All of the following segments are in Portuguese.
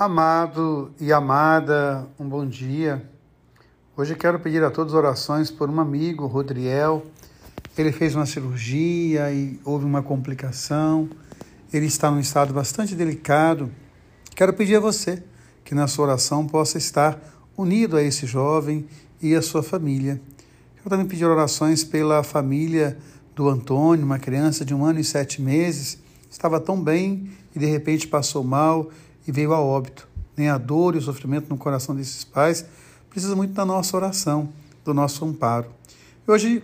Amado e amada, um bom dia. Hoje quero pedir a todos orações por um amigo, Rodriel. Ele fez uma cirurgia e houve uma complicação. Ele está num estado bastante delicado. Quero pedir a você que na sua oração possa estar unido a esse jovem e a sua família. Quero também pedir orações pela família do Antônio, uma criança de um ano e sete meses. Estava tão bem e de repente passou mal e veio a óbito. Nem a dor e o sofrimento no coração desses pais precisa muito da nossa oração, do nosso amparo. E hoje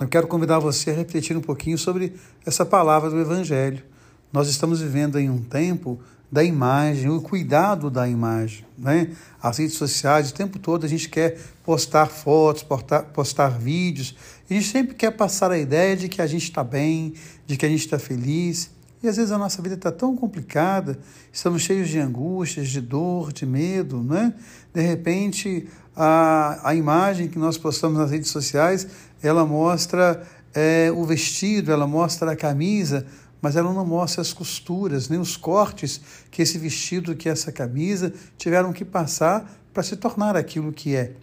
eu quero convidar você a refletir um pouquinho sobre essa palavra do Evangelho. Nós estamos vivendo em um tempo da imagem, o cuidado da imagem. Né? As redes sociais, o tempo todo a gente quer postar fotos, postar, postar vídeos, a gente sempre quer passar a ideia de que a gente está bem, de que a gente está feliz. E às vezes a nossa vida está tão complicada, estamos cheios de angústias, de dor, de medo, né? De repente, a, a imagem que nós postamos nas redes sociais, ela mostra é, o vestido, ela mostra a camisa, mas ela não mostra as costuras, nem os cortes que esse vestido, que essa camisa tiveram que passar para se tornar aquilo que é.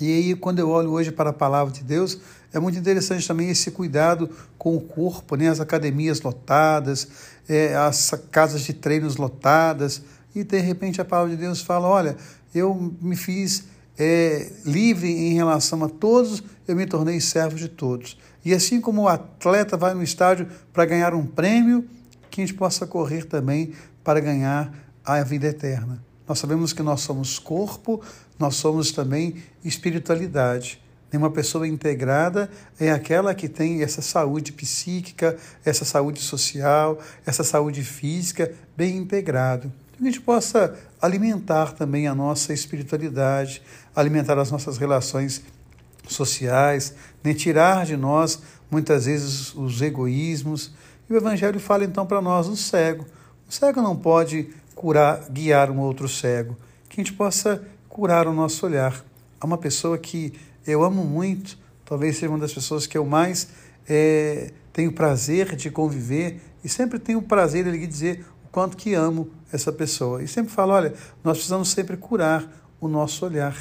E aí, quando eu olho hoje para a palavra de Deus, é muito interessante também esse cuidado com o corpo, né? as academias lotadas, é, as casas de treinos lotadas, e de repente a palavra de Deus fala: Olha, eu me fiz é, livre em relação a todos, eu me tornei servo de todos. E assim como o atleta vai no estádio para ganhar um prêmio, que a gente possa correr também para ganhar a vida eterna. Nós sabemos que nós somos corpo, nós somos também espiritualidade. Uma pessoa integrada é aquela que tem essa saúde psíquica, essa saúde social, essa saúde física bem integrado. Que a gente possa alimentar também a nossa espiritualidade, alimentar as nossas relações sociais, nem tirar de nós muitas vezes os egoísmos. E o Evangelho fala então para nós o cego. O cego não pode curar, guiar um outro cego, que a gente possa curar o nosso olhar. Há uma pessoa que eu amo muito, talvez seja uma das pessoas que eu mais é, tenho prazer de conviver e sempre tenho o prazer de lhe dizer o quanto que amo essa pessoa. E sempre falo, olha, nós precisamos sempre curar o nosso olhar,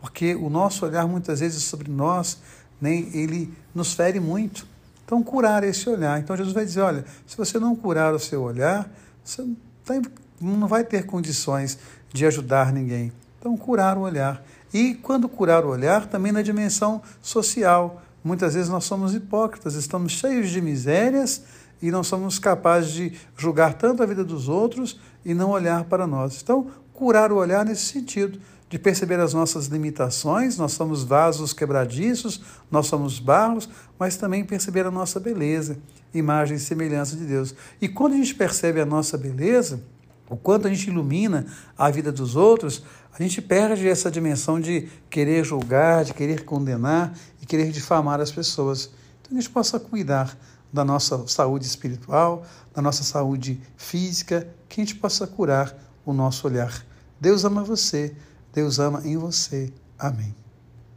porque o nosso olhar muitas vezes sobre nós, nem ele nos fere muito. Então, curar esse olhar. Então, Jesus vai dizer: olha, se você não curar o seu olhar, você está não vai ter condições de ajudar ninguém. Então, curar o olhar. E quando curar o olhar, também na dimensão social. Muitas vezes nós somos hipócritas, estamos cheios de misérias e não somos capazes de julgar tanto a vida dos outros e não olhar para nós. Então, curar o olhar nesse sentido, de perceber as nossas limitações, nós somos vasos quebradiços, nós somos barros, mas também perceber a nossa beleza, imagem e semelhança de Deus. E quando a gente percebe a nossa beleza, o quanto a gente ilumina a vida dos outros, a gente perde essa dimensão de querer julgar, de querer condenar e querer difamar as pessoas. Então a gente possa cuidar da nossa saúde espiritual, da nossa saúde física, que a gente possa curar o nosso olhar. Deus ama você, Deus ama em você. Amém.